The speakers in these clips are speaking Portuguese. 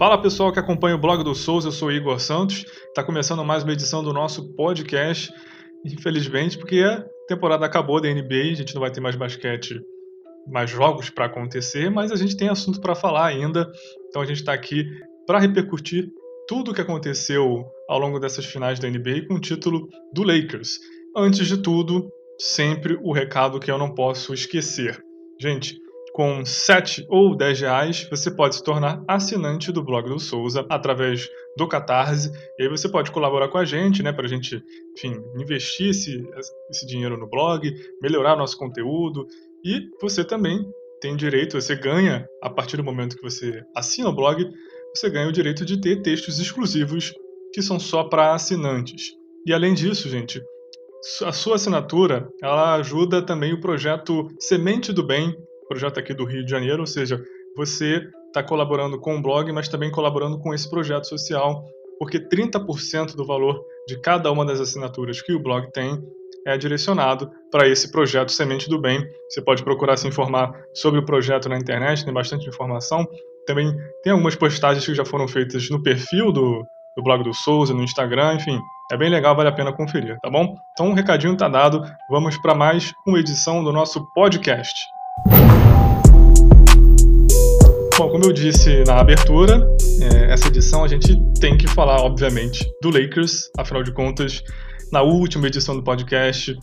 Fala pessoal que acompanha o blog do Souza, eu sou Igor Santos. Está começando mais uma edição do nosso podcast. Infelizmente, porque a temporada acabou da NBA, a gente não vai ter mais basquete, mais jogos para acontecer, mas a gente tem assunto para falar ainda. Então a gente está aqui para repercutir tudo o que aconteceu ao longo dessas finais da NBA com o título do Lakers. Antes de tudo, sempre o recado que eu não posso esquecer. Gente, com 7 ou 10 reais, você pode se tornar assinante do blog do Souza através do Catarse. E aí você pode colaborar com a gente, né, para a gente, enfim, investir esse, esse dinheiro no blog, melhorar nosso conteúdo. E você também tem direito, você ganha, a partir do momento que você assina o blog, você ganha o direito de ter textos exclusivos que são só para assinantes. E além disso, gente, a sua assinatura ela ajuda também o projeto Semente do Bem, projeto aqui do Rio de Janeiro, ou seja, você está colaborando com o blog, mas também colaborando com esse projeto social, porque 30% do valor de cada uma das assinaturas que o blog tem é direcionado para esse projeto Semente do Bem. Você pode procurar se informar sobre o projeto na internet, tem bastante informação. Também tem algumas postagens que já foram feitas no perfil do, do blog do Souza, no Instagram, enfim, é bem legal, vale a pena conferir, tá bom? Então, um recadinho tá dado, vamos para mais uma edição do nosso podcast. Bom, como eu disse na abertura, é, essa edição a gente tem que falar, obviamente, do Lakers, afinal de contas, na última edição do podcast,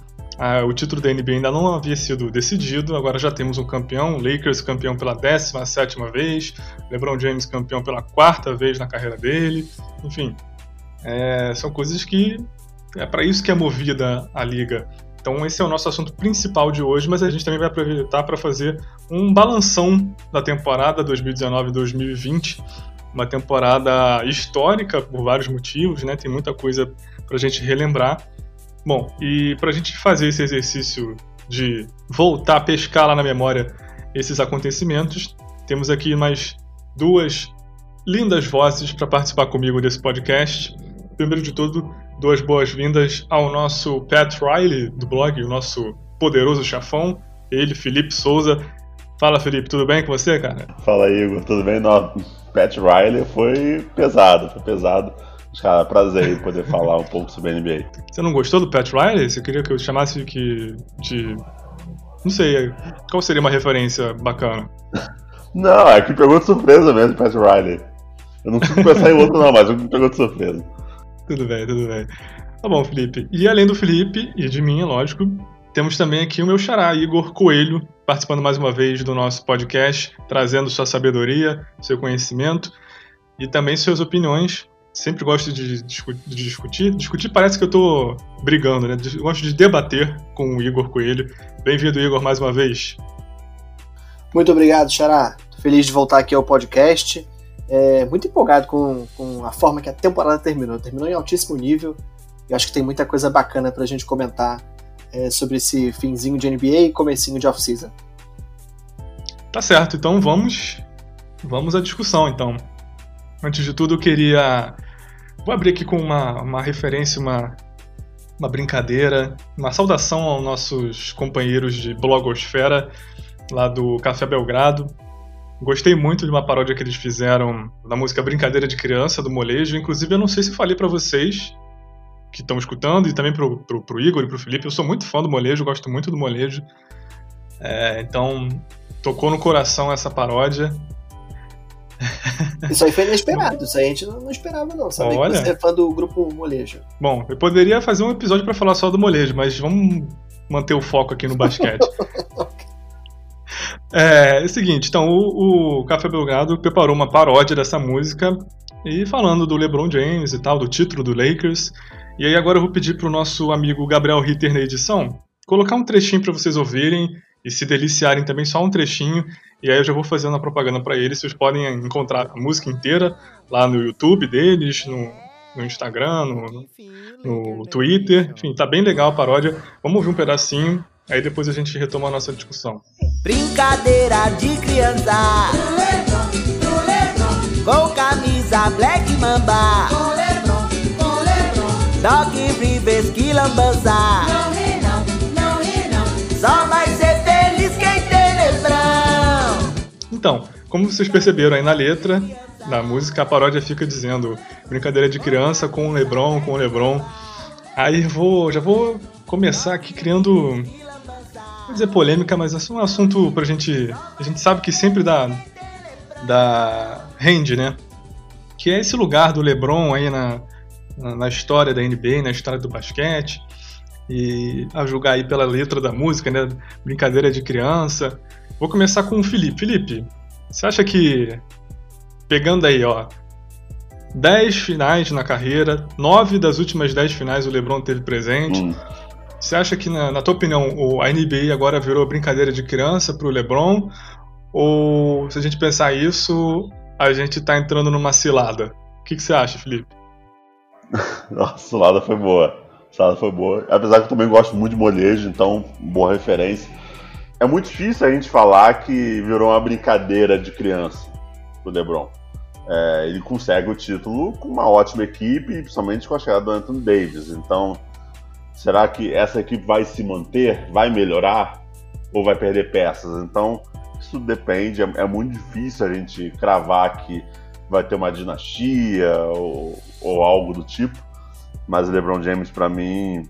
o título da NBA ainda não havia sido decidido, agora já temos um campeão, Lakers campeão pela 17 vez, LeBron James campeão pela quarta vez na carreira dele, enfim, é, são coisas que é para isso que é movida a liga. Então esse é o nosso assunto principal de hoje, mas a gente também vai aproveitar para fazer um balanção da temporada 2019-2020, uma temporada histórica por vários motivos, né? Tem muita coisa para a gente relembrar. Bom, e para a gente fazer esse exercício de voltar a pescar lá na memória esses acontecimentos, temos aqui mais duas lindas vozes para participar comigo desse podcast. Primeiro de tudo, duas boas-vindas ao nosso Pat Riley do blog, o nosso poderoso chafão, ele, Felipe Souza. Fala, Felipe, tudo bem com você, cara? Fala, Igor, tudo bem? Não, Pat Riley foi pesado, foi pesado. Cara, prazer poder falar um pouco sobre a NBA. Você não gostou do Pat Riley? Você queria que eu chamasse que de. Não sei, qual seria uma referência bacana? Não, é que pegou de surpresa mesmo, Pat Riley. Eu não consigo pensar em outro, não, mas me pegou de surpresa. Tudo bem, tudo bem. Tá bom, Felipe. E além do Felipe e de mim, é lógico, temos também aqui o meu xará, Igor Coelho, participando mais uma vez do nosso podcast, trazendo sua sabedoria, seu conhecimento e também suas opiniões sempre gosto de, de, discutir. Discutir parece que eu tô brigando, né? Gosto de debater com o Igor Coelho. Bem-vindo, Igor, mais uma vez. Muito obrigado, Xará. Feliz de voltar aqui ao podcast. É, muito empolgado com, com a forma que a temporada terminou. Terminou em altíssimo nível. E acho que tem muita coisa bacana pra gente comentar é, sobre esse finzinho de NBA e comecinho de off-season. Tá certo, então vamos, vamos à discussão, então. Antes de tudo, eu queria Vou abrir aqui com uma, uma referência, uma, uma brincadeira, uma saudação aos nossos companheiros de blogosfera lá do Café Belgrado. Gostei muito de uma paródia que eles fizeram da música Brincadeira de Criança, do Molejo. Inclusive, eu não sei se falei para vocês que estão escutando e também pro, pro, pro, Igor e pro Felipe. Eu sou muito fã do Molejo, gosto muito do Molejo. É, então, tocou no coração essa paródia. Isso aí foi inesperado, isso aí a gente não, esperava, não. Sabe Olha. que você é fã do grupo Molejo. Bom, eu poderia fazer um episódio para falar só do Molejo, mas vamos manter o foco aqui no basquete. é, é o seguinte, então o, o Café Belgrado preparou uma paródia dessa música e falando do LeBron James e tal, do título do Lakers. E aí agora eu vou pedir pro nosso amigo Gabriel Ritter na edição colocar um trechinho para vocês ouvirem e se deliciarem também, só um trechinho. E aí eu já vou fazendo a propaganda para eles. Vocês podem encontrar a música inteira lá no YouTube deles, no, no Instagram, no, no Twitter. Enfim, tá bem legal a paródia. Vamos ouvir um pedacinho, aí depois a gente retoma a nossa discussão. Brincadeira de criança Com camisa black mamba Doc Rivers, que lambança Não ri não, não ri não Só vai ser feliz quem tem então, como vocês perceberam aí na letra, na música a paródia fica dizendo brincadeira de criança com o Lebron, com o Lebron. Aí vou, já vou começar aqui criando, vou dizer polêmica, mas é um assunto pra gente, a gente sabe que sempre dá, dá rende, né? Que é esse lugar do LeBron aí na, na, história da NBA, na história do basquete e a julgar aí pela letra da música, né? Brincadeira de criança. Vou começar com o Felipe. Felipe, você acha que pegando aí, ó, 10 finais na carreira, 9 das últimas 10 finais o LeBron teve presente. Hum. Você acha que, na, na tua opinião, o, a NBA agora virou brincadeira de criança pro LeBron? Ou se a gente pensar isso, a gente tá entrando numa cilada? O que, que você acha, Felipe? Nossa, cilada foi boa. Cilada foi boa. Apesar que eu também gosto muito de molejo, então, boa referência. É muito difícil a gente falar que virou uma brincadeira de criança pro LeBron. É, ele consegue o título com uma ótima equipe, principalmente com a chegada do Anthony Davis. Então, será que essa equipe vai se manter, vai melhorar ou vai perder peças? Então, isso depende. É, é muito difícil a gente cravar que vai ter uma dinastia ou, ou algo do tipo. Mas o LeBron James, para mim,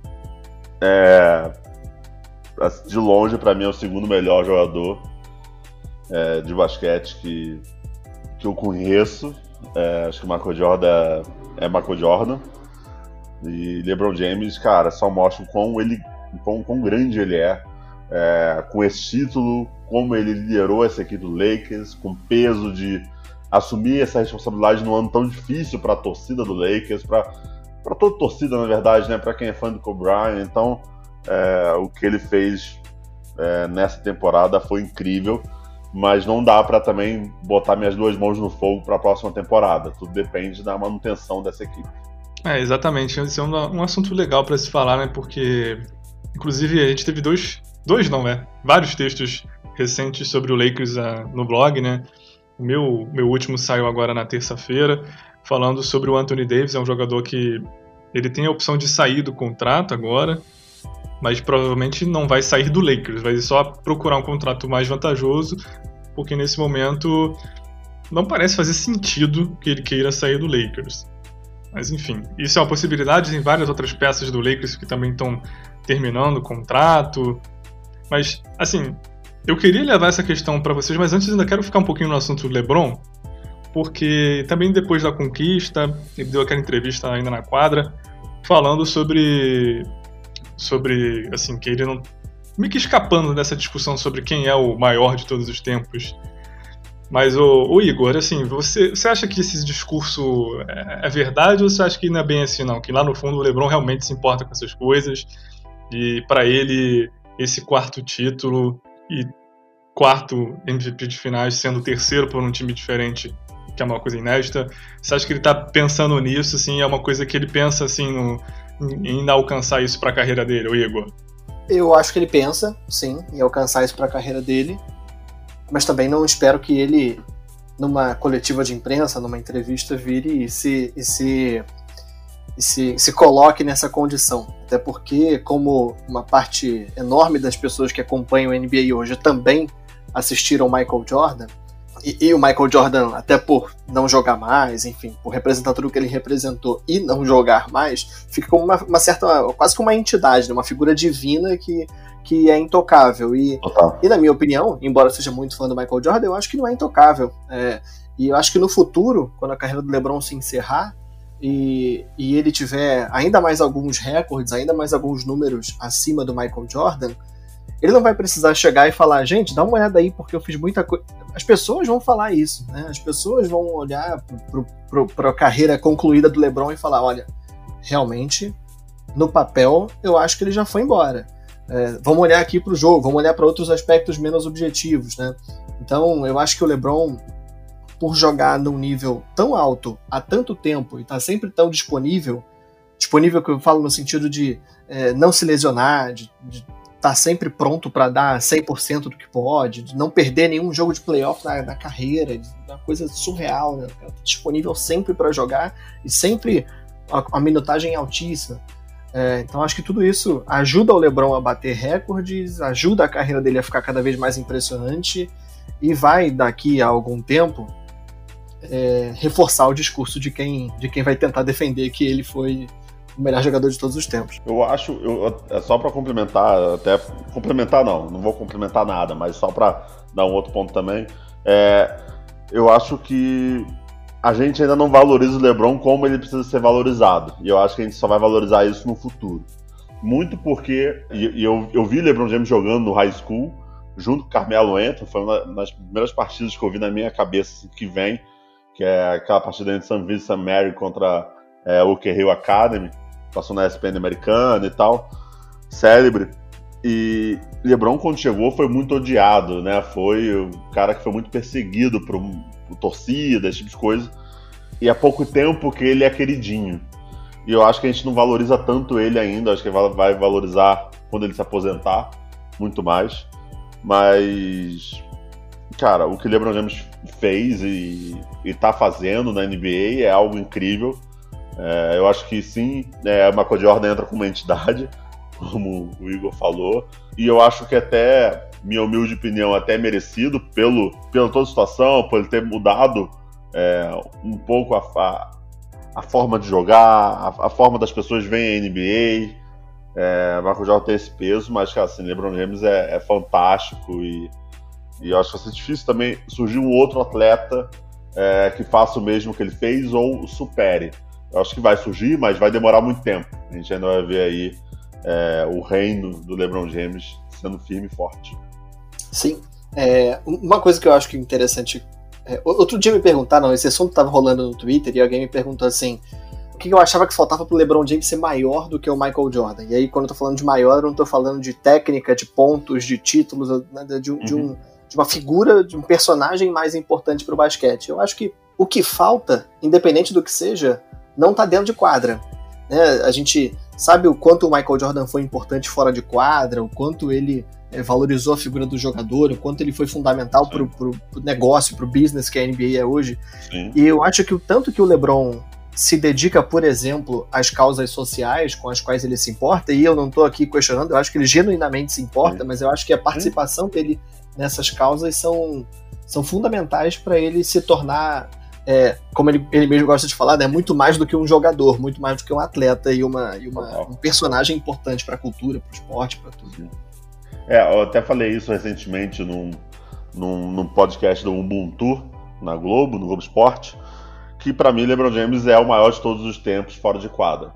é de longe, para mim, é o segundo melhor jogador é, de basquete que, que eu conheço. É, acho que o Michael Jordan é Michael Jordan. E LeBron James, cara, só mostra o quão, ele, quão, quão grande ele é, é, com esse título, como ele liderou essa equipe do Lakers, com peso de assumir essa responsabilidade num ano tão difícil para a torcida do Lakers, para toda torcida, na verdade, né, para quem é fã do Kobe Bryant. Então, é, o que ele fez é, nessa temporada foi incrível, mas não dá para também botar minhas duas mãos no fogo para a próxima temporada. Tudo depende da manutenção dessa equipe. É, exatamente. Esse é um, um assunto legal para se falar, né? Porque, inclusive, a gente teve dois, dois não, né? Vários textos recentes sobre o Lakers uh, no blog, né? O meu, meu último saiu agora na terça-feira, falando sobre o Anthony Davis. É um jogador que ele tem a opção de sair do contrato agora, mas provavelmente não vai sair do Lakers, vai só procurar um contrato mais vantajoso, porque nesse momento não parece fazer sentido que ele queira sair do Lakers. Mas enfim, isso é uma possibilidade, tem várias outras peças do Lakers que também estão terminando o contrato. Mas, assim, eu queria levar essa questão para vocês, mas antes ainda quero ficar um pouquinho no assunto do LeBron, porque também depois da conquista, ele deu aquela entrevista ainda na quadra, falando sobre sobre, assim, que ele não. meio que escapando dessa discussão sobre quem é o maior de todos os tempos. Mas, o, o Igor, assim, você, você acha que esse discurso é, é, verdade ou você acha que não é bem assim, não? Que lá no fundo o LeBron realmente se importa com essas coisas e para ele esse quarto título e quarto MVP de finais sendo terceiro por um time diferente, que é uma coisa inédita. Você acha que ele tá pensando nisso, assim, é uma coisa que ele pensa, assim, no, em alcançar isso para a carreira dele, o Igor? Eu acho que ele pensa, sim, em alcançar isso para a carreira dele, mas também não espero que ele, numa coletiva de imprensa, numa entrevista, vire e se, e se, e se, se coloque nessa condição. Até porque, como uma parte enorme das pessoas que acompanham o NBA hoje também assistiram Michael Jordan, e, e, o Michael Jordan, até por não jogar mais, enfim, por representar tudo que ele representou e não jogar mais, fica como uma, uma certa, quase como uma entidade, né? uma figura divina que, que é intocável. E, e, na minha opinião, embora eu seja muito fã do Michael Jordan, eu acho que não é intocável. É, e eu acho que no futuro, quando a carreira do LeBron se encerrar, e, e ele tiver ainda mais alguns recordes, ainda mais alguns números acima do Michael Jordan, ele não vai precisar chegar e falar, gente, dá uma olhada aí porque eu fiz muita coisa. As pessoas vão falar isso, né? As pessoas vão olhar para a carreira concluída do LeBron e falar, olha, realmente, no papel, eu acho que ele já foi embora. É, vamos olhar aqui para o jogo, vamos olhar para outros aspectos menos objetivos, né? Então, eu acho que o LeBron, por jogar num nível tão alto há tanto tempo e estar tá sempre tão disponível, disponível que eu falo no sentido de é, não se lesionar, de, de tá sempre pronto para dar 100% do que pode, de não perder nenhum jogo de playoff na, na carreira, uma coisa surreal, né? Tá disponível sempre para jogar e sempre a, a minutagem altíssima. É, então acho que tudo isso ajuda o LeBron a bater recordes, ajuda a carreira dele a ficar cada vez mais impressionante e vai daqui a algum tempo é, reforçar o discurso de quem, de quem vai tentar defender que ele foi o melhor jogador de todos os tempos. Eu acho, eu, é só para complementar, até complementar não, não vou complementar nada, mas só para dar um outro ponto também, é, eu acho que a gente ainda não valoriza o LeBron como ele precisa ser valorizado. E eu acho que a gente só vai valorizar isso no futuro. Muito porque e, e eu, eu vi LeBron James jogando no high school junto com Carmelo Anthony, foi uma das primeiras partidas que eu vi na minha cabeça assim, que vem, que é aquela partida entre St. Vincent Mary contra é, o Hill Academy, passou na ESPN americana e tal, célebre. E LeBron quando chegou foi muito odiado, né? Foi o cara que foi muito perseguido por, por torcida, esse tipo de coisa. E há pouco tempo que ele é queridinho. E eu acho que a gente não valoriza tanto ele ainda, acho que vai valorizar quando ele se aposentar, muito mais. Mas, cara, o que LeBron James fez e, e tá fazendo na NBA é algo incrível. É, eu acho que sim, é, Jordan entra como uma entidade, como o Igor falou, e eu acho que até, minha humilde opinião, até merecido pelo, pela toda a situação, por ele ter mudado é, um pouco a, a, a, forma de jogar, a, a, forma das pessoas verem a NBA. É, Michael Jordan tem esse peso, mas, cara, assim, LeBron James é, é fantástico e, e eu acho que vai ser difícil também surgir um outro atleta é, que faça o mesmo que ele fez ou supere. Eu acho que vai surgir, mas vai demorar muito tempo. A gente ainda vai ver aí é, o reino do LeBron James sendo firme e forte. Sim. É, uma coisa que eu acho que é interessante. É, outro dia me perguntaram, esse assunto estava rolando no Twitter e alguém me perguntou assim: o que eu achava que faltava pro LeBron James ser maior do que o Michael Jordan. E aí, quando eu tô falando de maior, eu não tô falando de técnica, de pontos, de títulos, né, de, uhum. de, um, de uma figura, de um personagem mais importante pro basquete. Eu acho que o que falta, independente do que seja, não tá dentro de quadra. Né? A gente sabe o quanto o Michael Jordan foi importante fora de quadra, o quanto ele é, valorizou a figura do jogador, o quanto ele foi fundamental pro, pro negócio, pro business que a NBA é hoje. Sim. E eu acho que o tanto que o LeBron se dedica, por exemplo, às causas sociais com as quais ele se importa, e eu não estou aqui questionando, eu acho que ele genuinamente se importa, mas eu acho que a participação dele nessas causas são, são fundamentais para ele se tornar, é, como ele, ele mesmo gosta de falar, né, muito mais do que um jogador, muito mais do que um atleta e, uma, e uma um personagem importante para a cultura, para o esporte, para tudo. É, eu até falei isso recentemente num, num, num podcast do Ubuntu na Globo, no Globo Esporte, que para mim LeBron James é o maior de todos os tempos fora de quadra.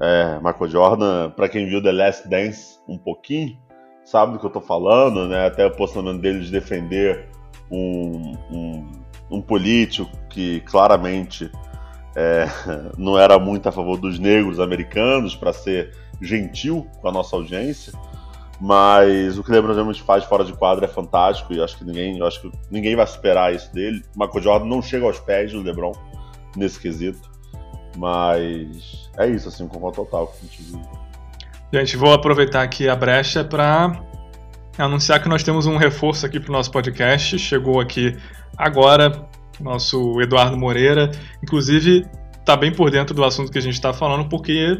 É, Michael Jordan, para quem viu The Last Dance um pouquinho, sabe do que eu tô falando, né? Até o posicionamento dele de defender um, um, um político que claramente é, não era muito a favor dos negros americanos, para ser gentil com a nossa audiência. Mas o que o LeBron James faz fora de quadra é fantástico e acho que ninguém, acho que ninguém vai superar isso dele. Michael Jordan não chega aos pés do LeBron nesse quesito. Mas é isso, assim, com total. Gente, vou aproveitar aqui a brecha para anunciar que nós temos um reforço aqui para o nosso podcast. Chegou aqui agora nosso Eduardo Moreira. Inclusive, está bem por dentro do assunto que a gente está falando, porque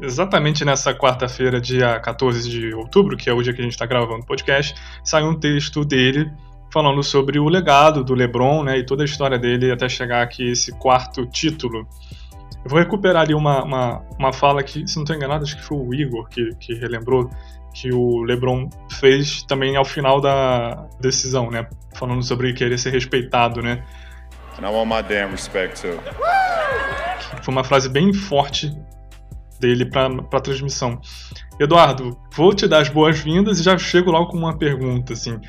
exatamente nessa quarta-feira, dia 14 de outubro, que é o dia que a gente está gravando o podcast, saiu um texto dele falando sobre o legado do LeBron né, e toda a história dele até chegar aqui esse quarto título. Eu vou recuperar ali uma, uma, uma fala que, se não estou enganado, acho que foi o Igor que, que relembrou que o LeBron fez também ao final da decisão, né? Falando sobre querer ser respeitado, né? And I want my damn respect too. Foi uma frase bem forte dele para a transmissão. Eduardo, vou te dar as boas-vindas e já chego logo com uma pergunta, assim.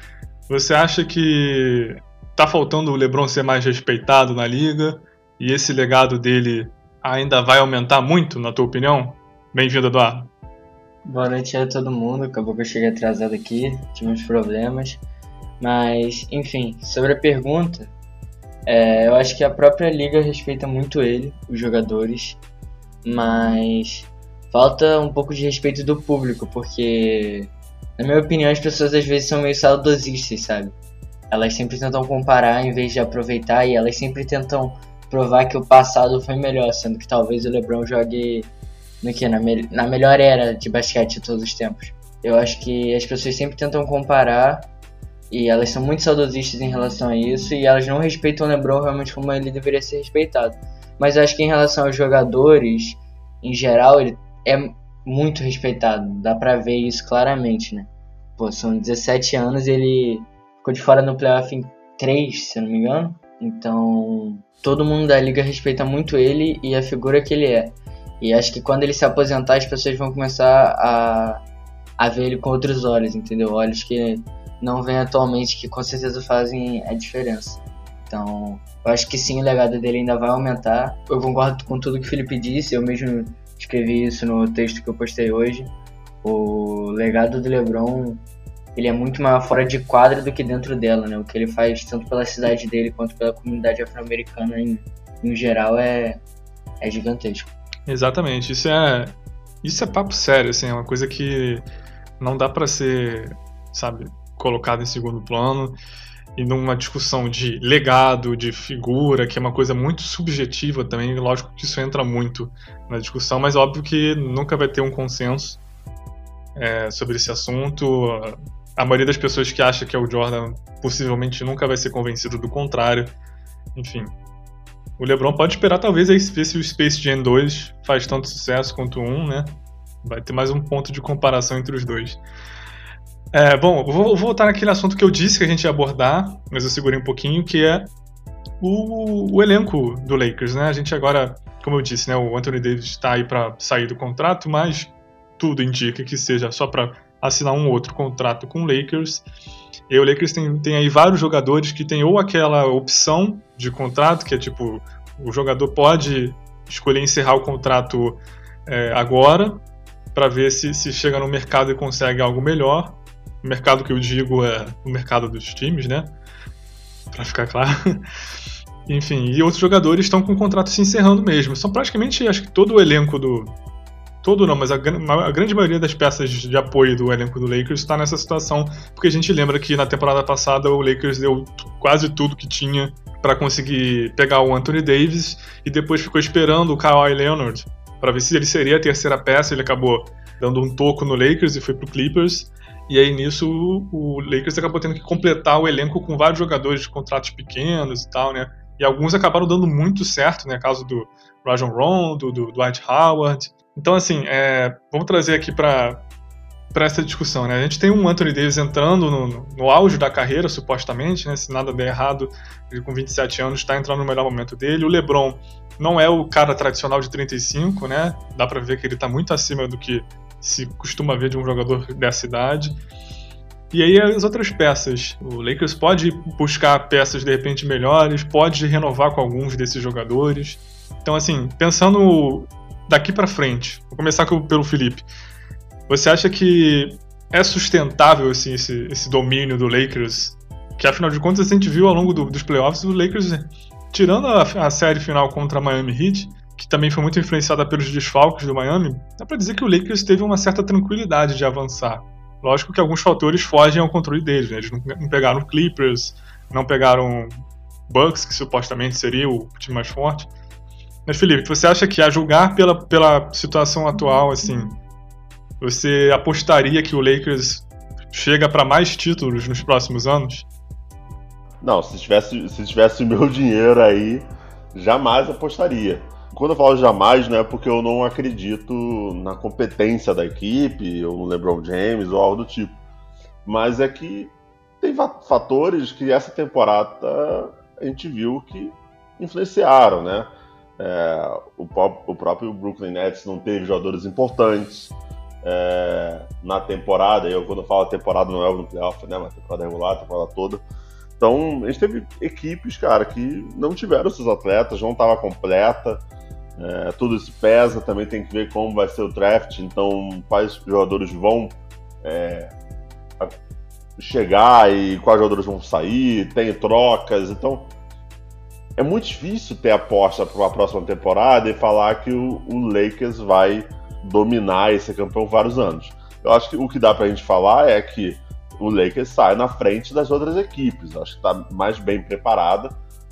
Você acha que tá faltando o LeBron ser mais respeitado na liga e esse legado dele ainda vai aumentar muito, na tua opinião? Bem-vindo, Eduardo. Boa noite a todo mundo. Acabou que eu cheguei atrasado aqui, tive uns problemas. Mas, enfim, sobre a pergunta, é, eu acho que a própria liga respeita muito ele, os jogadores, mas falta um pouco de respeito do público, porque na minha opinião, as pessoas às vezes são meio saudosistas, sabe? Elas sempre tentam comparar em vez de aproveitar e elas sempre tentam provar que o passado foi melhor, sendo que talvez o LeBron jogue no que na, me na melhor era de basquete de todos os tempos. Eu acho que as pessoas sempre tentam comparar E elas são muito saudosistas em relação a isso e elas não respeitam o LeBron realmente como ele deveria ser respeitado. Mas acho que em relação aos jogadores, em geral, ele é muito respeitado. Dá pra ver isso claramente, né? Pô, são 17 anos e ele ficou de fora no playoff em 3, se eu não me engano. Então, todo mundo da liga respeita muito ele e a figura que ele é. E acho que quando ele se aposentar, as pessoas vão começar a, a ver ele com outros olhos, entendeu? Olhos que não vêm atualmente, que com certeza fazem a diferença. Então, eu acho que sim, o legado dele ainda vai aumentar. Eu concordo com tudo que o Felipe disse, eu mesmo escrevi isso no texto que eu postei hoje. O legado do LeBron ele é muito maior fora de quadra do que dentro dela, né? O que ele faz tanto pela cidade dele quanto pela comunidade afro-americana em, em geral é, é gigantesco. Exatamente, isso é isso é papo sério, assim, é uma coisa que não dá para ser, sabe, colocado em segundo plano e numa discussão de legado, de figura, que é uma coisa muito subjetiva também, lógico que isso entra muito na discussão, mas óbvio que nunca vai ter um consenso é, sobre esse assunto a maioria das pessoas que acha que é o Jordan possivelmente nunca vai ser convencido do contrário. Enfim. O LeBron pode esperar talvez ver se o Space Jam 2 faz tanto sucesso quanto o 1, né? Vai ter mais um ponto de comparação entre os dois. É, bom, vou voltar naquele assunto que eu disse que a gente ia abordar, mas eu segurei um pouquinho, que é o, o elenco do Lakers, né? A gente agora, como eu disse, né, o Anthony Davis está aí para sair do contrato, mas tudo indica que seja só para assinar um outro contrato com o Lakers. E o Lakers tem, tem aí vários jogadores que tem ou aquela opção de contrato, que é tipo, o jogador pode escolher encerrar o contrato é, agora, para ver se, se chega no mercado e consegue algo melhor. O mercado que eu digo é o mercado dos times, né? Para ficar claro. Enfim, e outros jogadores estão com o contrato se encerrando mesmo. São praticamente, acho que todo o elenco do, todo não, mas a, a, grande maioria das peças de apoio do elenco do Lakers está nessa situação, porque a gente lembra que na temporada passada o Lakers deu quase tudo que tinha para conseguir pegar o Anthony Davis e depois ficou esperando o Kawhi Leonard para ver se ele seria a terceira peça. Ele acabou dando um toco no Lakers e foi pro Clippers. E aí nisso o Lakers acabou tendo que completar o elenco com vários jogadores de contratos pequenos e tal, né? E alguns acabaram dando muito certo, né? Caso do Rajon Rondo, do Dwight Howard, então, assim, é, vamos trazer aqui para essa discussão, né? A gente tem um Anthony Davis entrando no, no, auge da carreira, supostamente, né? Se nada der errado, ele com 27 anos está entrando no melhor momento dele. O LeBron não é o cara tradicional de 35, né? Dá para ver que ele está muito acima do que se costuma ver de um jogador dessa idade. E aí as outras peças. O Lakers pode buscar peças de repente melhores, pode renovar com alguns desses jogadores. Então, assim, pensando daqui para frente, vou começar pelo Felipe. Você acha que é sustentável assim, esse, esse domínio do Lakers? Que afinal de contas a gente viu ao longo do, dos playoffs o Lakers, tirando a, a, série final contra a Miami Heat, que também foi muito influenciada pelos desfalques do Miami, dá pra dizer que o Lakers teve uma certa tranquilidade de avançar. Lógico que alguns fatores fogem ao controle deles, né? Eles não pegaram Clippers, não pegaram Bucks, que supostamente seria o time mais forte. Mas, Felipe, você acha que a julgar pela, pela situação atual, assim, você apostaria que o Lakers chega para mais títulos nos próximos anos? Não, se tivesse, se tivesse o meu dinheiro aí, jamais apostaria. Quando eu falo jamais, não é porque eu não acredito na competência da equipe, ou no LeBron James, ou algo do tipo. Mas é que tem fatores que essa temporada a gente viu que influenciaram, né? É, o, o, próprio Brooklyn Nets não teve jogadores importantes é, na temporada. Eu, quando falo temporada, não é no playoff, né? Mas temporada regular, temporada toda. Então, a gente teve equipes, cara, que não tiveram seus atletas, não estava completa. É, tudo isso pesa, também tem que ver como vai ser o draft, então quais jogadores vão é, chegar e quais jogadores vão sair, tem trocas, então é muito difícil ter aposta para a próxima temporada e falar que o, o, Lakers vai dominar esse campeão vários anos. Eu acho que o que dá para a gente falar é que o Lakers sai na frente das outras equipes. Eu acho que está mais bem preparada.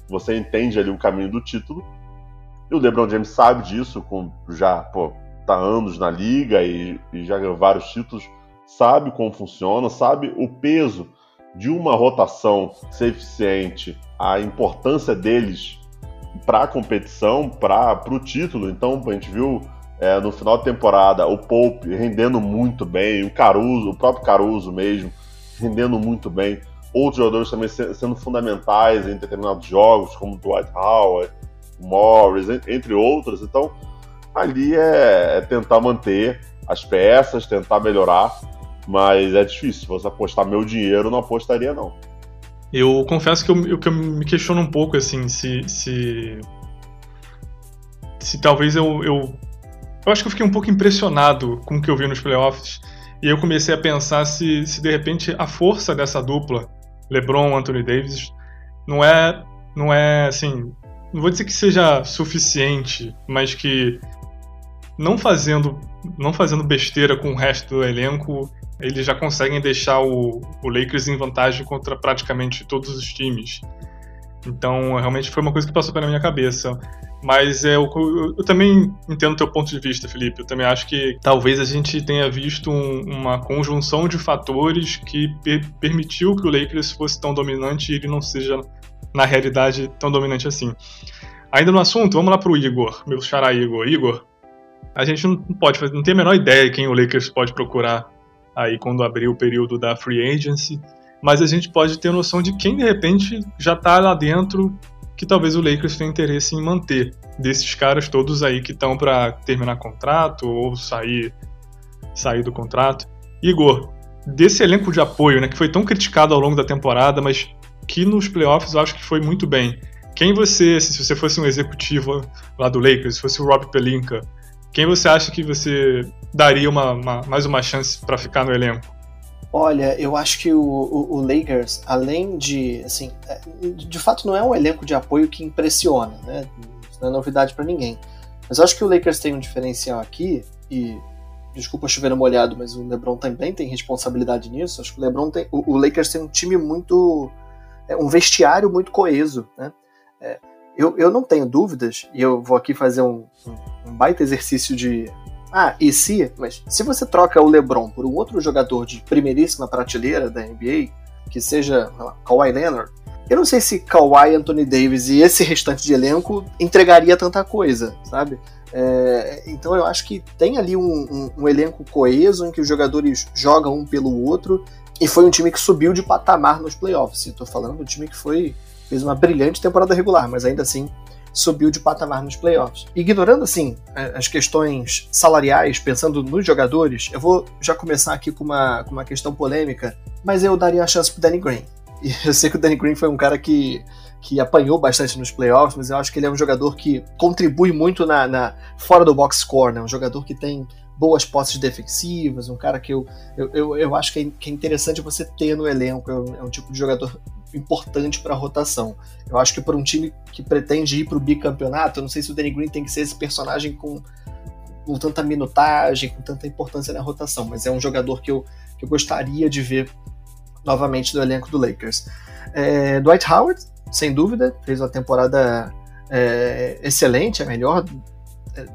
Você entende ali o caminho do título. E o LeBron James sabe disso, com já pô, tá anos na liga e, e já ganhou vários títulos. Sabe como funciona, sabe o peso de uma rotação ser eficiente, a importância deles para a competição, para o título. Então, a gente viu é, no final da temporada o Pope rendendo muito bem, o Caruso, o próprio Caruso mesmo, rendendo muito bem. Outros jogadores também sendo fundamentais em determinados jogos, como Dwight Howard, Morris, entre outros. Então, ali é, é tentar manter as peças, tentar melhorar, mas é difícil. Se você apostar meu dinheiro, não apostaria, não. Eu confesso que eu, que eu me questiono um pouco, assim, se. Se, se talvez eu, eu. Eu acho que eu fiquei um pouco impressionado com o que eu vi nos playoffs. E eu comecei a pensar se, se de repente a força dessa dupla, LeBron, Anthony Davis, não é. Não é assim. Não vou dizer que seja suficiente, mas que não fazendo, não fazendo besteira com o resto do elenco, eles já conseguem deixar o, o Lakers em vantagem contra praticamente todos os times. Então, realmente foi uma coisa que passou pela minha cabeça. Mas é, eu, eu, também entendo o teu ponto de vista, Felipe. Eu também acho que talvez a gente tenha visto um, uma conjunção de fatores que per permitiu que o Lakers fosse tão dominante e ele não seja, na realidade, tão dominante assim. Ainda no assunto, vamos lá pro Igor, meu xará Igor. Igor, a gente não pode fazer, não tem a menor ideia quem o Lakers pode procurar aí quando abrir o período da free agency, mas a gente pode ter noção de quem de repente já está lá dentro que talvez o Lakers tenha interesse em manter desses caras todos aí que estão para terminar contrato ou sair sair do contrato. Igor, desse elenco de apoio, né, que foi tão criticado ao longo da temporada, mas que nos playoffs eu acho que foi muito bem. Quem você, se você fosse um executivo lá do Lakers, se fosse o Rob Pelinka, quem você acha que você daria uma, uma mais uma chance para ficar no elenco? Olha, eu acho que o, o, o, Lakers, além de, assim, é, de fato não é um elenco de apoio que impressiona, né? Isso não é novidade para ninguém. Mas eu acho que o Lakers tem um diferencial aqui e desculpa chover molhado, mas o LeBron também tem responsabilidade nisso. Acho que o LeBron tem, o, o Lakers tem um time muito, é, um vestiário muito coeso, né? É, eu, eu não tenho dúvidas, e eu vou aqui fazer um, um, baita exercício de. Ah, e se? Mas se você troca o LeBron por um outro jogador de primeiríssima prateleira da NBA, que seja lá, Kawhi Leonard, eu não sei se Kawhi, Anthony Davis e esse restante de elenco entregaria tanta coisa, sabe? É, então eu acho que tem ali um, um, um, elenco coeso em que os jogadores jogam um pelo outro e foi um time que subiu de patamar nos playoffs. Estou falando do time que foi fez uma brilhante temporada regular, mas ainda assim subiu de patamar nos playoffs. Ignorando assim as questões salariais, pensando nos jogadores, eu vou já começar aqui com uma, com uma questão polêmica, mas eu daria a chance pro Danny Green. E eu sei que o Danny Green foi um cara que, que apanhou bastante nos playoffs, mas eu acho que ele é um jogador que contribui muito na, na fora do box score, né? Um jogador que tem boas posses defensivas, um cara que eu, eu, eu, eu acho que é, que é interessante você ter no elenco, é um, é um tipo de jogador importante para a rotação. Eu acho que para um time que pretende ir para o bicampeonato, eu não sei se o Danny Green tem que ser esse personagem com, com tanta minutagem, com tanta importância na rotação, mas é um jogador que eu, que eu gostaria de ver novamente no elenco do Lakers. É, Dwight Howard, sem dúvida, fez uma temporada é, excelente, a melhor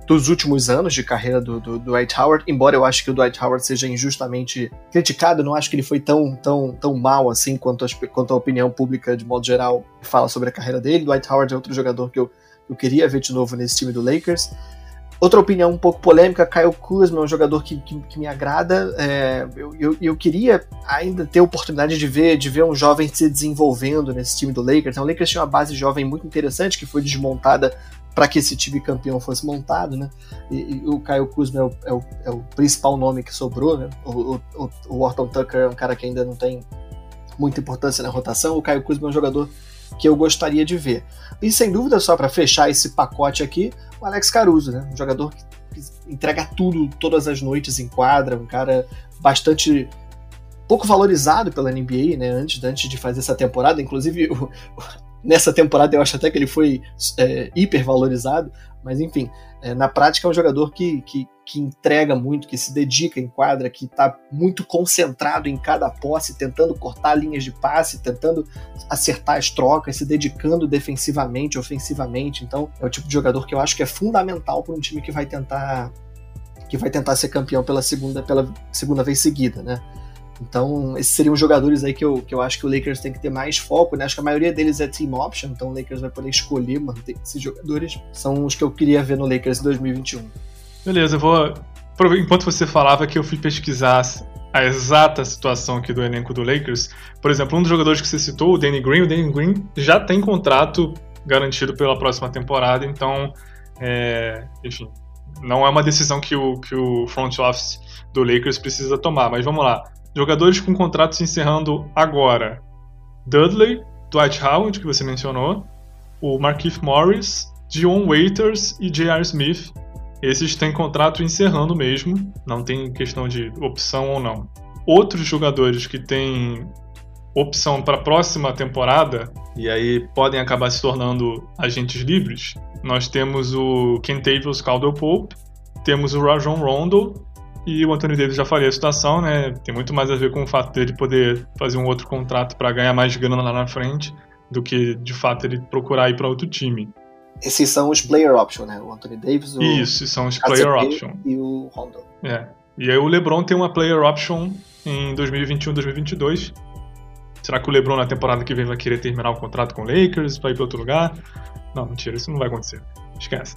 dos últimos anos de carreira do, do, do, Dwight Howard, embora eu acho que o Dwight Howard seja injustamente criticado, não acho que ele foi tão, tão, tão mal assim quanto, quanto a opinião pública de modo geral fala sobre a carreira dele. Dwight Howard é outro jogador que eu, eu queria ver de novo nesse time do Lakers. Outra opinião um pouco polêmica, Kyle Kuzma é um jogador que, que, que me agrada. É, eu, eu, eu, queria ainda ter a oportunidade de ver, de ver um jovem se desenvolvendo nesse time do Lakers. Então, o Lakers tinha uma base jovem muito interessante que foi desmontada para que esse time campeão fosse montado, né? E, e o Caio Kuzma é o, é, o, é o, principal nome que sobrou, né? O, o, o Orton Tucker é um cara que ainda não tem muita importância na rotação. O Caio Kuzma é um jogador que eu gostaria de ver. E sem dúvida, só para fechar esse pacote aqui, o Alex Caruso, né? Um jogador que entrega tudo todas as noites em quadra, um cara bastante pouco valorizado pela NBA, né? Antes, antes de fazer essa temporada, inclusive o, Nessa temporada eu acho até que ele foi é, hipervalorizado, mas enfim, é, na prática é um jogador que, que, que, entrega muito, que se dedica em quadra, que está muito concentrado em cada posse, tentando cortar linhas de passe, tentando acertar as trocas, se dedicando defensivamente, ofensivamente. Então é o tipo de jogador que eu acho que é fundamental para um time que vai tentar que vai tentar ser campeão pela segunda, pela segunda vez seguida, né? Então, esses seriam jogadores aí que eu, que eu acho que o Lakers tem que ter mais foco, né? Acho que a maioria deles é team option, então o Lakers vai poder escolher manter esses jogadores. São os que eu queria ver no Lakers em 2021. Beleza, eu vou. Enquanto você falava que eu fui pesquisar a exata situação aqui do elenco do Lakers, por exemplo, um dos jogadores que você citou, o Danny Green, o Danny Green já tem contrato garantido pela próxima temporada, então, é, enfim, não é uma decisão que o, que o front office do Lakers precisa tomar. Mas vamos lá. Jogadores com contratos encerrando agora: Dudley, Dwight Howard, que você mencionou, o Markif Morris, Dion Waiters e J.R. Smith. Esses têm contrato encerrando mesmo, não tem questão de opção ou não. Outros jogadores que têm opção para a próxima temporada, e aí podem acabar se tornando agentes livres, nós temos o Kentavious Caldwell Pope, temos o Rajon Rondo e o Anthony Davis já falei a situação, né? Tem muito mais a ver com o fato dele poder fazer um outro contrato para ganhar mais grana lá na frente do que de fato ele procurar ir para outro time. Esses são os player option, né? O Anthony Davis, o Isso, são os player option. E o Rondo. É. E aí o LeBron tem uma player option em 2021, 2022 Será que o LeBron na temporada que vem vai querer terminar o contrato com o Lakers, vai ir para outro lugar? Não, mentira, isso não vai acontecer. Esquece.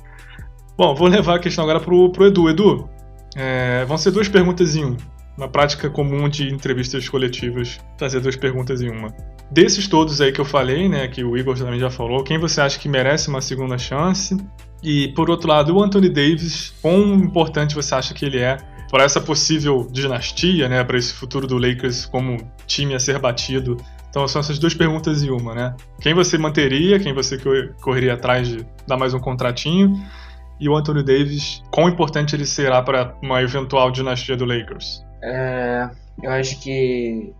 Bom, vou levar a questão agora pro, pro Edu. Edu, é, vão ser duas perguntas em um. Uma prática comum de entrevistas coletivas, fazer duas perguntas em uma. Desses todos aí que eu falei, né, que o Igor também já falou, quem você acha que merece uma segunda chance? E, por outro lado, o Anthony Davis, quão importante você acha que ele é para essa possível dinastia, né, para esse futuro do Lakers como time a ser batido. Então são essas duas perguntas em uma, né? Quem você manteria, quem você correria atrás de dar mais um contratinho, e o Anthony Davis, quão importante ele será para uma eventual dinastia do Lakers? É, eu acho que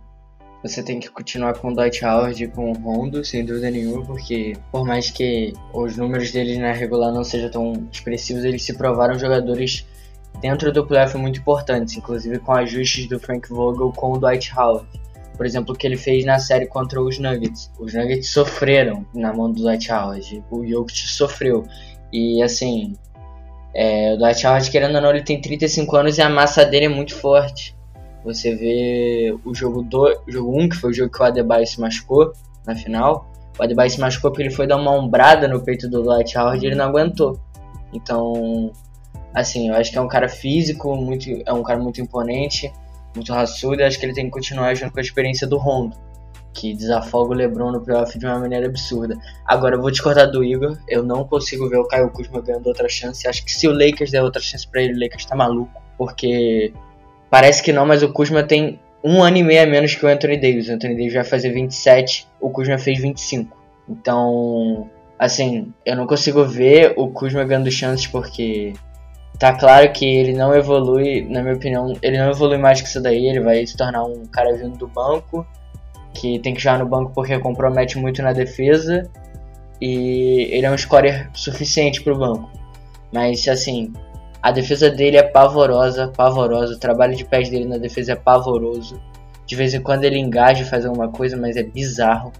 você tem que continuar com o Dwight Howard e com o Rondo, sem dúvida nenhuma, porque por mais que os números deles na regular não sejam tão expressivos, eles se provaram jogadores dentro do playoff muito importantes, inclusive com ajustes do Frank Vogel com o Dwight Howard. Por exemplo, o que ele fez na série contra os Nuggets. Os Nuggets sofreram na mão do Dwight Howard. O Jokic sofreu. E assim, é, o Dwight Howard, querendo ou não, ele tem 35 anos e a massa dele é muito forte. Você vê o jogo 1, jogo um, que foi o jogo que o Adebayo se machucou na final. O Adebayo se machucou porque ele foi dar uma ombrada no peito do Dwight Howard e ele não aguentou. Então, Assim, eu acho que é um cara físico, muito, é um cara muito imponente, muito raçudo, e acho que ele tem que continuar junto com a experiência do Rondo, que desafoga o LeBron no playoff de uma maneira absurda. Agora, eu vou discordar do Igor, eu não consigo ver o Caio Kuzma ganhando outra chance. Acho que se o Lakers der outra chance para ele, o Lakers tá maluco, porque parece que não, mas o Kuzma tem um ano e meio a menos que o Anthony Davis. O Anthony Davis vai fazer 27, o Kuzma fez 25. Então, assim, eu não consigo ver o Kuzma ganhando chances porque Tá claro que ele não evolui, na minha opinião, ele não evolui mais que isso daí, ele vai se tornar um cara vindo do banco, que tem que jogar no banco porque compromete muito na defesa, e ele é um scorer suficiente pro banco. Mas assim, a defesa dele é pavorosa, pavorosa, o trabalho de pés dele na defesa é pavoroso. De vez em quando ele engaja e faz alguma coisa, mas é bizarro.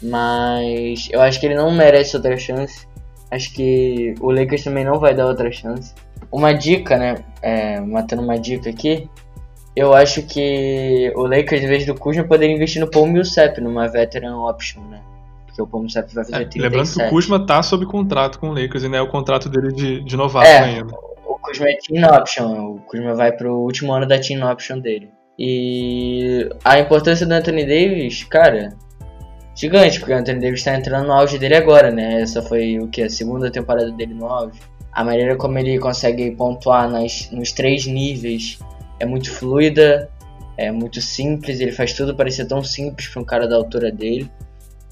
Mas eu acho que ele não merece outra chance. Acho que o Lakers também não vai dar outra chance. Uma dica, né? É, matando uma dica aqui. Eu acho que o Lakers, em vez do Kuzma, poderia investir no Paul Millsap, numa veteran option, né? Porque o Paul Millsap vai fazer é, 37. Lembrando que o Kuzma tá sob contrato com o Lakers, e não é o contrato dele de, de novato é, ainda. O Kuzma é team option, o Kuzma vai pro último ano da team option dele. E a importância do Anthony Davis, cara, gigante, porque o Anthony Davis tá entrando no auge dele agora, né? Essa foi o que? A segunda temporada dele no auge a maneira como ele consegue pontuar nas, nos três níveis é muito fluida, é muito simples, ele faz tudo parecer tão simples para um cara da altura dele.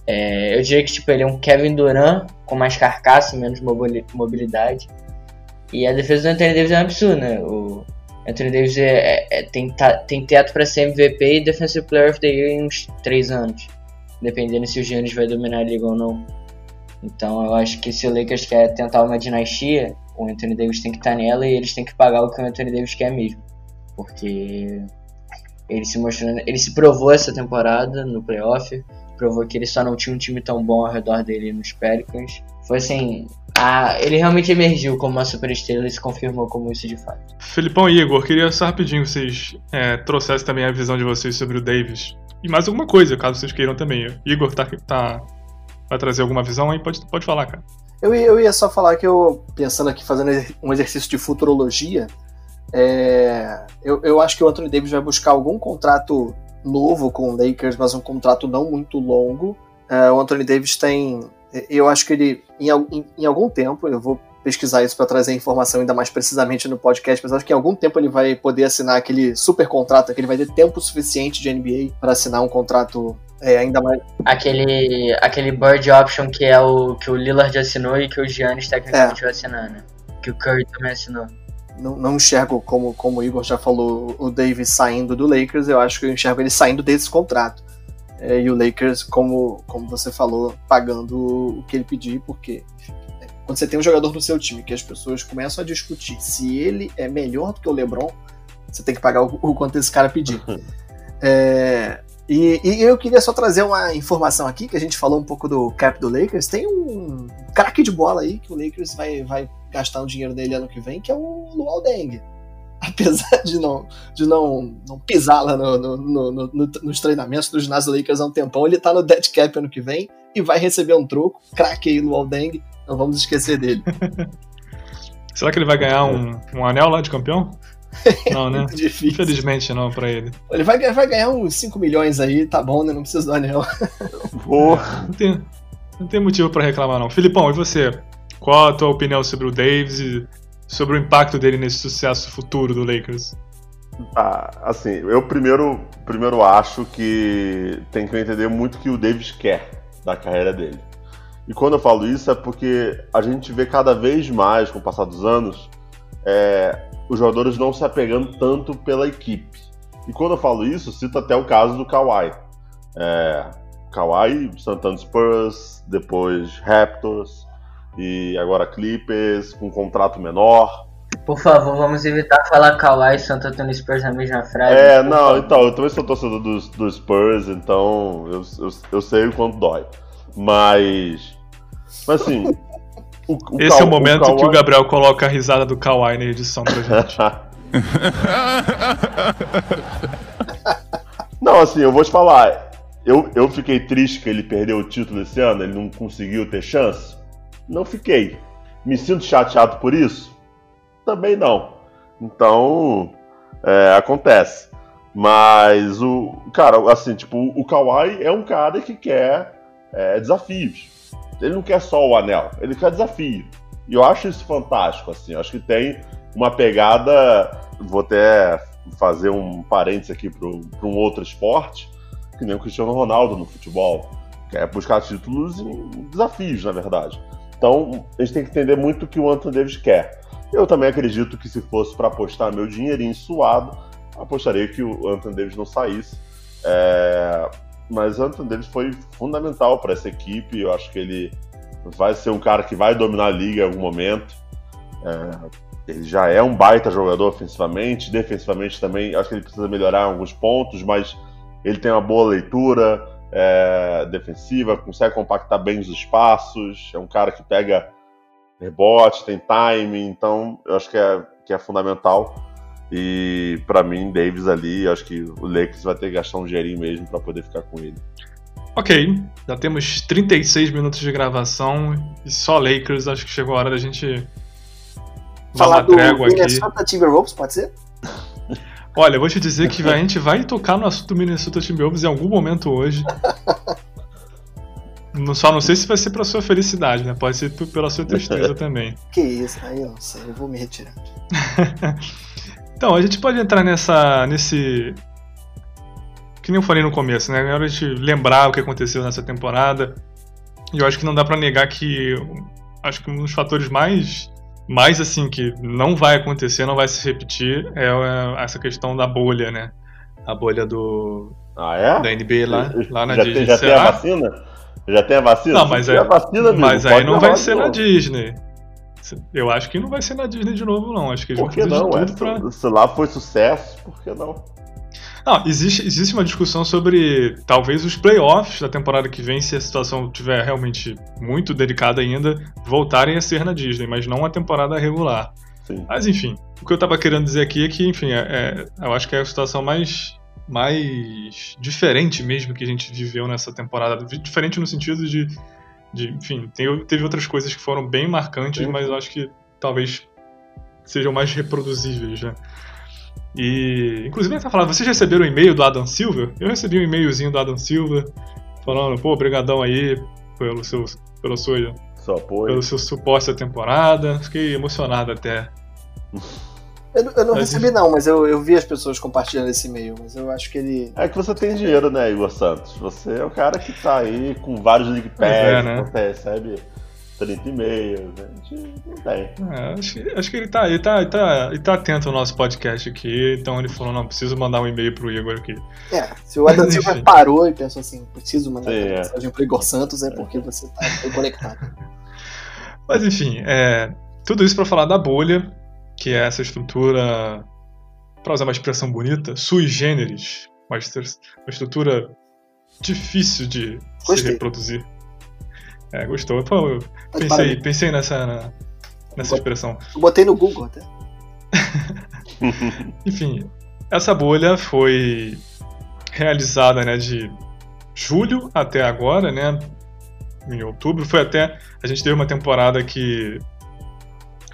É, eu diria que tipo, ele é um Kevin Durant com mais carcaça menos mobilidade. E a defesa do Anthony Davis é um absurdo, né? O Anthony Davis é, é, é tem, tá, tem teto para ser MVP e Defensive Player of the Year em uns 3 anos. Dependendo se o Giannis vai dominar a liga ou não. Então eu acho que se o Lakers quer tentar uma dinastia, o Anthony Davis tem que estar nela e eles têm que pagar o que o Anthony Davis quer mesmo. Porque ele se mostrou, ele se provou essa temporada no playoff, provou que ele só não tinha um time tão bom ao redor dele nos Pelicans. Foi assim, ah, ele realmente emergiu como uma superestrela e se confirmou como isso de fato. Felipão e Igor, queria só rapidinho que vocês é, trouxessem também a visão de vocês sobre o Davis. E mais alguma coisa, caso vocês queiram também. Igor tá, tá, vai trazer alguma visão aí? Pode, pode falar, cara. Eu, eu ia só falar que eu, pensando aqui, fazendo um exercício de futurologia, é, eu, eu acho que o Anthony Davis vai buscar algum contrato novo com o Lakers, mas um contrato não muito longo. É, o Anthony Davis tem. Eu acho que ele, em, em, em algum tempo, eu vou pesquisar isso para trazer informação ainda mais precisamente no podcast, mas acho que em algum tempo ele vai poder assinar aquele super contrato, que ele vai ter tempo suficiente de NBA para assinar um contrato é, ainda mais. Aquele, aquele bird option que é o que o Lillard assinou e que o Giannis tecnicamente é. vai assinar, né? Que o Curry também assinou. Não, não enxergo, como, como o Igor já falou, o Davis saindo do Lakers, eu acho que eu enxergo ele saindo desse contrato. É, e o Lakers, como, como você falou, pagando o que ele pedir, porque é, quando você tem um jogador no seu time que as pessoas começam a discutir se ele é melhor do que o LeBron, você tem que pagar o, o quanto esse cara pedir. é, e, e, eu queria só trazer uma informação aqui, que a gente falou um pouco do cap do Lakers. Tem um craque de bola aí que o Lakers vai, vai gastar o dinheiro dele ano que vem, que é o Luol Deng. Apesar de não, de não, não pisar lá no, no, no, nos treinamentos do ginásio Lakers há um tempão, ele tá no dead cap ano que vem e vai receber um troco. Craque aí, Luol Deng, não vamos esquecer dele. Será que ele vai ganhar um, um anel lá de campeão? Não, né? Infelizmente não pra ele. Ele vai, vai ganhar uns 5 milhões aí, tá bom, né? Não precisa do anel. Porra. Não tem, não tem motivo pra reclamar, não. Filipão, e você? Qual a tua opinião sobre o Davis e sobre o impacto dele nesse sucesso futuro do Lakers? Ah, assim, eu primeiro, primeiro acho que tem que entender muito o que o Davis quer da carreira dele. E quando eu falo isso é porque a gente vê cada vez mais, com o passar dos anos, é, os jogadores não se apegando tanto pela equipe. E quando eu falo isso, cito até o caso do Kawhi. É, Kawhi, San Spurs, depois Raptors e agora Clippers com um contrato menor. Por favor, vamos evitar falar Kawhi e Santo Antônio Spurs na mesma frase. É, não, favor. então, eu também sou torcedor dos, dos Spurs, então eu, eu, eu sei o quanto dói. Mas. Mas assim, o, o Esse é o momento o que o Gabriel coloca a risada do Kawaii na edição pra gente. não, assim, eu vou te falar. Eu, eu fiquei triste que ele perdeu o título esse ano, ele não conseguiu ter chance. Não fiquei. Me sinto chateado por isso? Também não. Então, é, acontece. Mas o. Cara, assim, tipo, o Kawhi é um cara que quer é, desafios. Ele não quer só o anel, ele quer desafio. E eu acho isso fantástico, assim. Eu acho que tem uma pegada. Vou até fazer um parênteses aqui para um outro esporte, que nem o Cristiano Ronaldo no futebol. Que é buscar títulos e desafios, na verdade. Então, a gente tem que entender muito o que o Anthony Davis quer. Eu também acredito que se fosse para apostar meu dinheirinho suado, apostaria que o Anthony Davis não saísse. É mas Anthony Davis foi fundamental para essa equipe. Eu acho que ele vai ser um cara que vai dominar a liga em algum momento. É, ele já é um baita jogador ofensivamente, defensivamente também. Acho que ele precisa melhorar alguns pontos, mas ele tem uma boa leitura é, defensiva, consegue compactar bem os espaços. É um cara que pega rebote, tem timing, então eu acho que é, que é fundamental. E para mim, Davis ali, acho que o Lakers vai ter que gastar um dinheirinho mesmo para poder ficar com ele. Ok, já temos 36 minutos de gravação e só Lakers, acho que chegou a hora da gente falar do Minnesota. Timberwolves, pode ser? Olha, eu vou te dizer que a gente vai tocar no assunto do Minnesota Timberwolves em algum momento hoje. Só não sei se vai ser pra sua felicidade, né? Pode ser pela sua tristeza também. Que isso, aí eu não sei, eu vou me retirar. Então, a gente pode entrar nessa. nesse. Que nem eu falei no começo, né? É hora de lembrar o que aconteceu nessa temporada. E eu acho que não dá para negar que. Acho que um dos fatores mais. Mais assim, que não vai acontecer, não vai se repetir, é, é essa questão da bolha, né? A bolha do. Ah, é? Da NBA lá, lá na já Disney. Tem, já tem a vacina? Já tem a vacina? Não, mas, é, vacina, mas aí não vai ser na Disney. Eu acho que não vai ser na Disney de novo, não. Acho que eles por que vão não? tudo pra... Se lá foi sucesso, por que não? Não, existe, existe uma discussão sobre talvez os playoffs da temporada que vem, se a situação estiver realmente muito delicada ainda, voltarem a ser na Disney, mas não a temporada regular. Sim. Mas enfim, o que eu tava querendo dizer aqui é que, enfim, é, é- eu acho que é a situação mais, mais diferente mesmo que a gente viveu nessa temporada. Diferente no sentido de, de enfim, tem- teve outras coisas que foram bem marcantes, Sim. mas eu acho que talvez sejam mais reproduzíveis, né? E, inclusive, ele tá falando, vocês receberam o e-mail do Adam Silva? Eu recebi um e-mailzinho do Adam Silva falando, pô, obrigadão aí pelo seu, pelo seu, Seu apoio. pelo seu suporte à temporada. Fiquei emocionado até. Eu, não- eu não Mas, recebi, não, mas eu, eu vi as pessoas compartilhando esse e-mail, mas eu acho que ele. É que você tem dinheiro, né, Igor Santos? Você é o cara que tá aí com vários League Pass, Pois é, né? você recebe 30 e-mails, né? A gente não tem. É, acho, que- acho que ele tá, ele, tá, ele, tá, ele tá atento ao nosso podcast aqui, então ele falou, não, preciso mandar um e-mail pro Igor aqui. É, se o Adam Silva parou e pensou assim, preciso mandar Sim, uma é. mensagem pro Igor Santos, é porque você tá conectado. Mas enfim, é, tudo isso pra falar da bolha, que é essa estrutura, pra usar uma expressão bonita, sui generis, uma, uma estrutura difícil de se Gostei. reproduzir. É, gostou? Pô, pensei, pensei nessa, na- nessa expressão. Eu botei no Google até. Enfim, essa bolha foi realizada né, de julho até agora, né? Em outubro. Foi até. A gente teve uma temporada que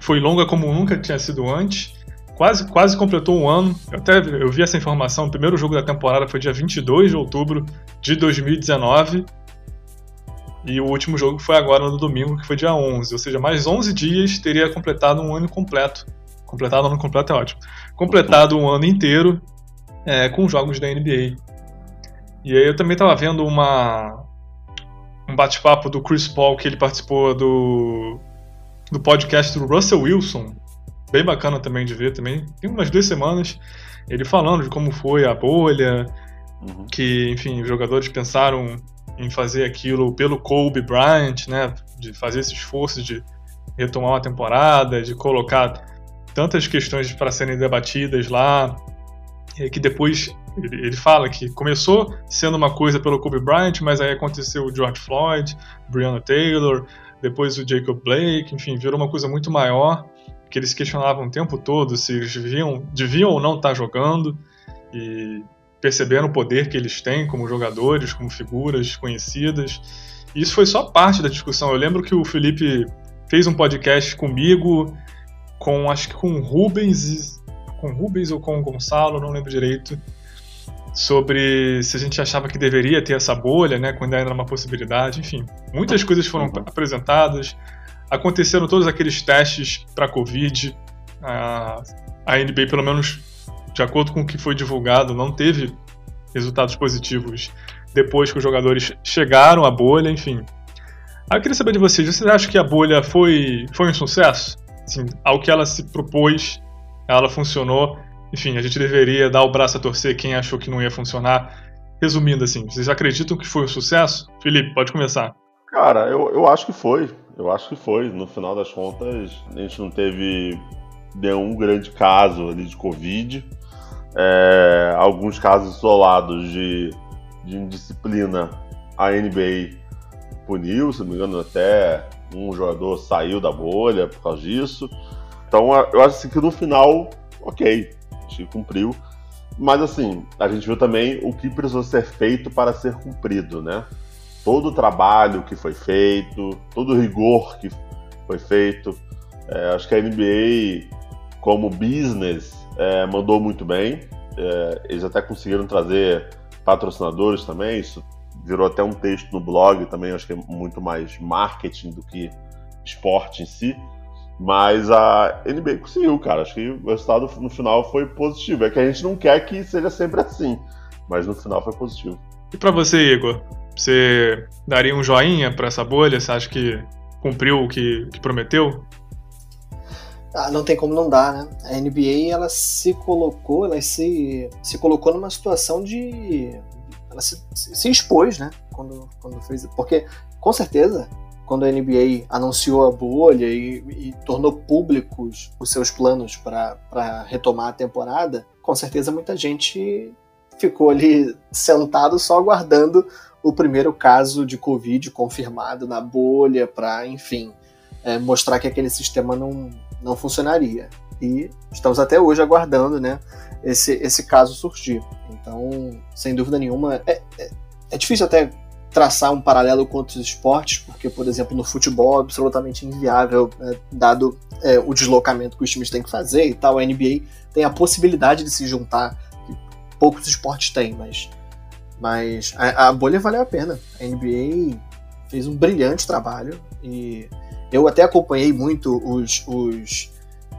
foi longa como nunca tinha sido antes. Quase, quase completou um ano. Eu até eu vi essa informação. O primeiro jogo da temporada foi dia 22 de outubro de 2019. E o último jogo foi agora no domingo, que foi dia 11. Ou seja, mais 11 dias teria completado um ano completo. Completado um ano completo é ótimo. Completado um ano inteiro é, com jogos da NBA. E aí eu também estava vendo uma um bate-papo do Chris Paul que ele participou do do podcast do Russell Wilson, bem bacana também de ver também. Tem umas duas semanas ele falando de como foi a bolha, Uhum. que, enfim, os jogadores pensaram em fazer aquilo pelo Kobe Bryant, né? De fazer esse esforço de retomar uma temporada, de colocar tantas questões para serem debatidas lá, que depois ele, fala que começou sendo uma coisa pelo Kobe Bryant, mas aí aconteceu o George Floyd, Breonna Taylor, depois o Jacob Blake, enfim, virou uma coisa muito maior, que eles questionavam o tempo todo se eles deviam, deviam ou não estar jogando, e perceberam o poder que eles têm como jogadores, como figuras conhecidas. E isso foi só parte da discussão. Eu lembro que o Felipe fez um podcast comigo, com acho que com o Rubens, com Rubens ou com o Gonçalo, não lembro direito, sobre se a gente achava que deveria ter essa bolha, né, quando era uma possibilidade, enfim. Muitas coisas foram Uhum. apresentadas, aconteceram todos aqueles testes para Covid, a, a NBA, pelo menos de acordo com o que foi divulgado, não teve resultados positivos depois que os jogadores chegaram à bolha, enfim. Aí eu queria saber de vocês, vocês acham que a bolha foi, foi um sucesso? Assim, ao que ela se propôs, ela funcionou. Enfim, a gente deveria dar o braço a torcer quem achou que não ia funcionar. Resumindo assim, vocês acreditam que foi um sucesso? Felipe, pode começar. Cara, eu, eu acho que foi. Eu acho que foi. No final das contas, a gente não teve nenhum grande caso ali de Covid. É, alguns casos isolados de, de indisciplina a NBA puniu, se não me engano, até um jogador saiu da bolha por causa disso. Então eu acho assim, que no final, ok, acho que cumpriu. Mas assim, a gente viu também o que precisou ser feito para ser cumprido, né? Todo o trabalho que foi feito, todo o rigor que foi feito. É, acho que a NBA, como business, é, mandou muito bem. É, eles até conseguiram trazer patrocinadores também. Isso virou até um texto no blog também. Acho que é muito mais marketing do que esporte em si. Mas a NBA conseguiu, cara. Acho que o resultado no final foi positivo. É que a gente não quer que seja sempre assim, mas no final foi positivo. E pra você, Igor? Você daria um joinha pra essa bolha? Você acha que cumpriu o que, que prometeu? Ah, não tem como não dar, né? A NBA ela se colocou, ela se, se colocou numa situação de. Ela se, se expôs, né? Quando, quando fez. Porque, com certeza, quando a NBA anunciou a bolha e, e tornou públicos os seus planos para retomar a temporada, com certeza muita gente ficou ali sentado só aguardando o primeiro caso de Covid confirmado na bolha para, enfim, é, mostrar que aquele sistema não, não funcionaria. E estamos até hoje aguardando né, esse, esse caso surgir. Então, sem dúvida nenhuma, é, é, é difícil até traçar um paralelo com outros esportes, porque, por exemplo, no futebol é absolutamente inviável, né, dado é, o deslocamento que os times têm que fazer e tal. A NBA tem a possibilidade de se juntar, que poucos esportes têm, mas, mas a, a bolha valeu a pena. A NBA fez um brilhante trabalho e eu até acompanhei muito os, os,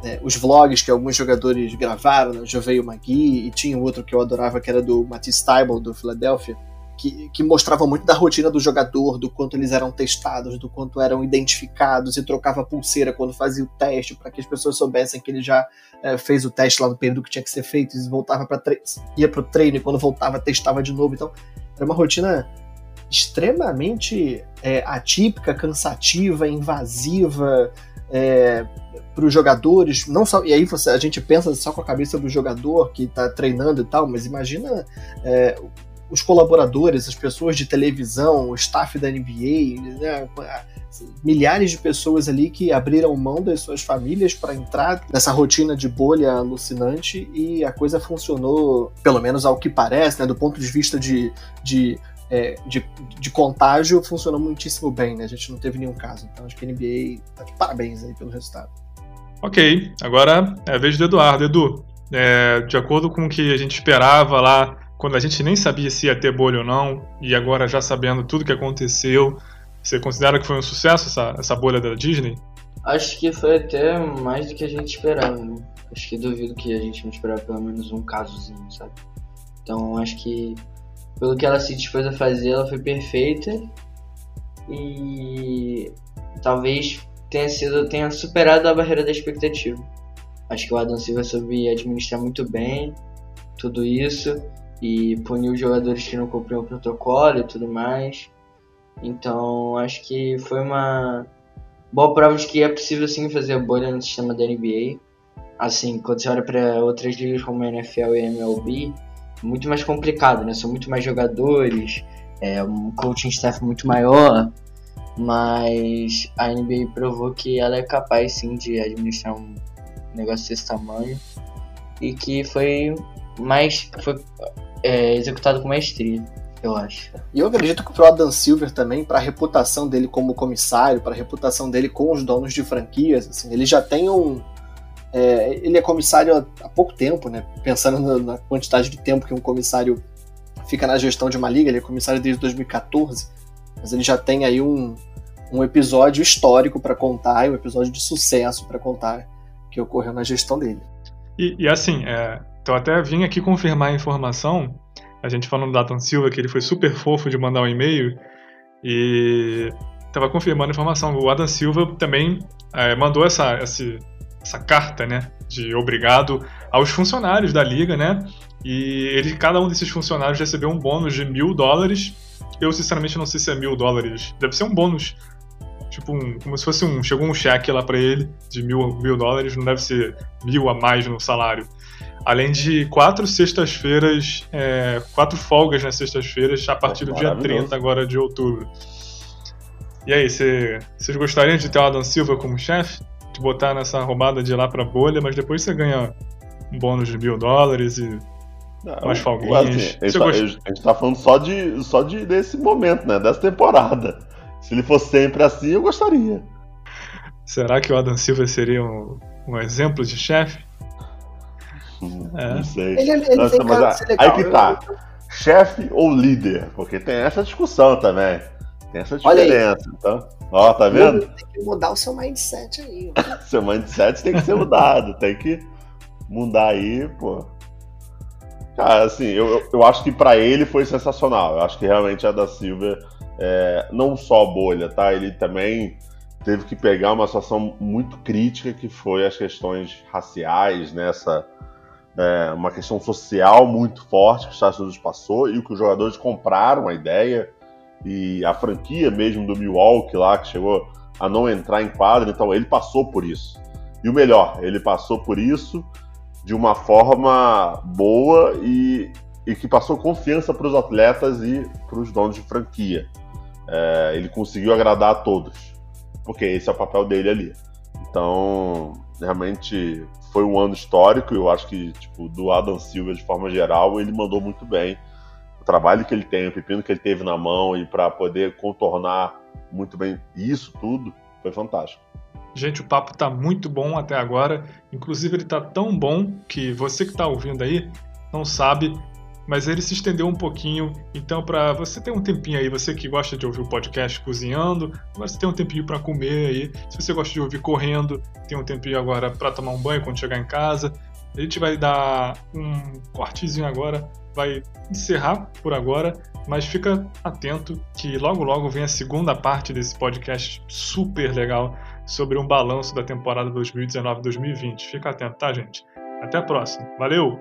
né, os vlogs que alguns jogadores gravaram, né, Joveio Magui, e tinha outro que eu adorava, que era do Matisse Tybalt, do Philadelphia, que, que mostrava muito da rotina do jogador, do quanto eles eram testados, do quanto eram identificados, e trocava pulseira quando fazia o teste, para que as pessoas soubessem que ele já é, fez o teste lá no período que tinha que ser feito, e voltava para ia para o treino, e quando voltava, testava de novo. Então, era uma rotina extremamente é, atípica, cansativa, invasiva é, para os jogadores. Não só e aí você, a gente pensa só com a cabeça do jogador que está treinando e tal, mas imagina é, os colaboradores, as pessoas de televisão, o staff da NBA, né, milhares de pessoas ali que abriram mão das suas famílias para entrar nessa rotina de bolha alucinante e a coisa funcionou, pelo menos ao que parece, né, do ponto de vista de, de, é, de, de, contágio, funcionou muitíssimo bem. Né, a gente não teve nenhum caso. Então acho que a NBA está de parabéns aí pelo resultado. Ok, agora é a vez do Eduardo. Edu, é, de acordo com o que a gente esperava lá quando a gente nem sabia se ia ter bolha ou não, e agora já sabendo tudo que aconteceu, você considera que foi um sucesso essa, essa bolha da Disney? Acho que foi até mais do que a gente esperava, né? Acho que duvido que a gente não esperava pelo menos um casozinho, sabe? Então acho que pelo que ela se dispôs a fazer, ela foi perfeita e talvez tenha sido tenha superado a barreira da expectativa. Acho que o Adam Silva soube administrar muito bem tudo isso e punir os jogadores que não cumpriam o protocolo e tudo mais. Então acho que foi uma boa prova de que é possível sim fazer bolha no sistema da NBA. Assim, quando você olha para outras ligas como a NFL e a MLB, muito mais complicado, né? São muito mais jogadores, é um coaching staff muito maior, mas a NBA provou que ela é capaz sim de administrar um negócio desse tamanho e que foi mais foi é, executado com maestria, eu acho. E eu acredito que o Adam Silver também, para a reputação dele como comissário, para a reputação dele com os donos de franquias, assim, ele já tem um. É, ele é comissário há pouco tempo, né? Pensando na quantidade de tempo que um comissário fica na gestão de uma liga, ele é comissário desde 2014, mas ele já tem aí um, um episódio histórico para contar, um episódio de sucesso para contar que ocorreu na gestão dele. E, e assim, é, então até vim aqui confirmar a informação, a gente falando do Datan Silva, que ele foi super fofo de mandar um e-mail, e estava confirmando a informação. O Adam Silva também é, mandou essa, essa, essa carta, né, de obrigado aos funcionários da liga, né, e ele, cada um desses funcionários recebeu um bônus de mil dólares. Eu, sinceramente, não sei se é mil dólares. Deve ser um bônus tipo um, como se fosse um, chegou um cheque lá para ele de mil, mil dólares, não deve ser mil a mais no salário. Além de quatro sextas-feiras, é, quatro folgas nas sextas-feiras a partir do dia 30 agora de outubro. E aí, vocês gostariam de ter o Adam Silva como chefe? De botar nessa roubada de ir lá pra bolha, mas depois você ganha um bônus de mil dólares e não, umas folguinhas. Assim, a, gente tá, gost... a gente tá falando só, de, só de, desse momento, né? Dessa temporada. Se ele fosse sempre assim, eu gostaria. Será que o Adam Silva seria um, um exemplo de chefe? É. Não sei. Ele, ele Nossa, mas aí que tá. Chefe ou líder? Porque tem essa discussão também. Tem essa diferença. Então, ó, tá vendo? Tem que mudar o seu mindset aí. seu mindset tem que ser mudado. tem que mudar aí, pô. Cara, assim, eu, eu acho que para ele foi sensacional. Eu acho que realmente a da Silva, é, não só bolha, tá? Ele também teve que pegar uma situação muito crítica que foi as questões raciais nessa. Né? é, uma questão social muito forte que os Estados Unidos passou e que os jogadores compraram a ideia e a franquia mesmo do Milwaukee lá que chegou a não entrar em quadra, então ele passou por isso. E o melhor, ele passou por isso de uma forma boa e e que passou confiança para os atletas e para os donos de franquia. É, ele conseguiu agradar a todos, porque esse é o papel dele ali. Então, realmente foi um ano histórico. Eu acho que tipo, do Adam Silva, de forma geral, ele mandou muito bem. Trabalho que ele tem, o pepino que ele teve na mão e para poder contornar muito bem isso tudo, foi fantástico. Gente, o papo tá muito bom até agora. Inclusive, ele tá tão bom que você que tá ouvindo aí não sabe, mas ele se estendeu um pouquinho. Então, para você ter um tempinho aí, você que gosta de ouvir o podcast cozinhando, agora você tem um tempinho para comer aí. Se você gosta de ouvir correndo, tem um tempinho agora para tomar um banho quando chegar em casa. A gente vai dar um cortezinho agora, vai encerrar por agora, mas fica atento que logo logo vem a segunda parte desse podcast super legal sobre um balanço da temporada 2019-2020. Fica atento, tá, gente? Até a próxima. Valeu!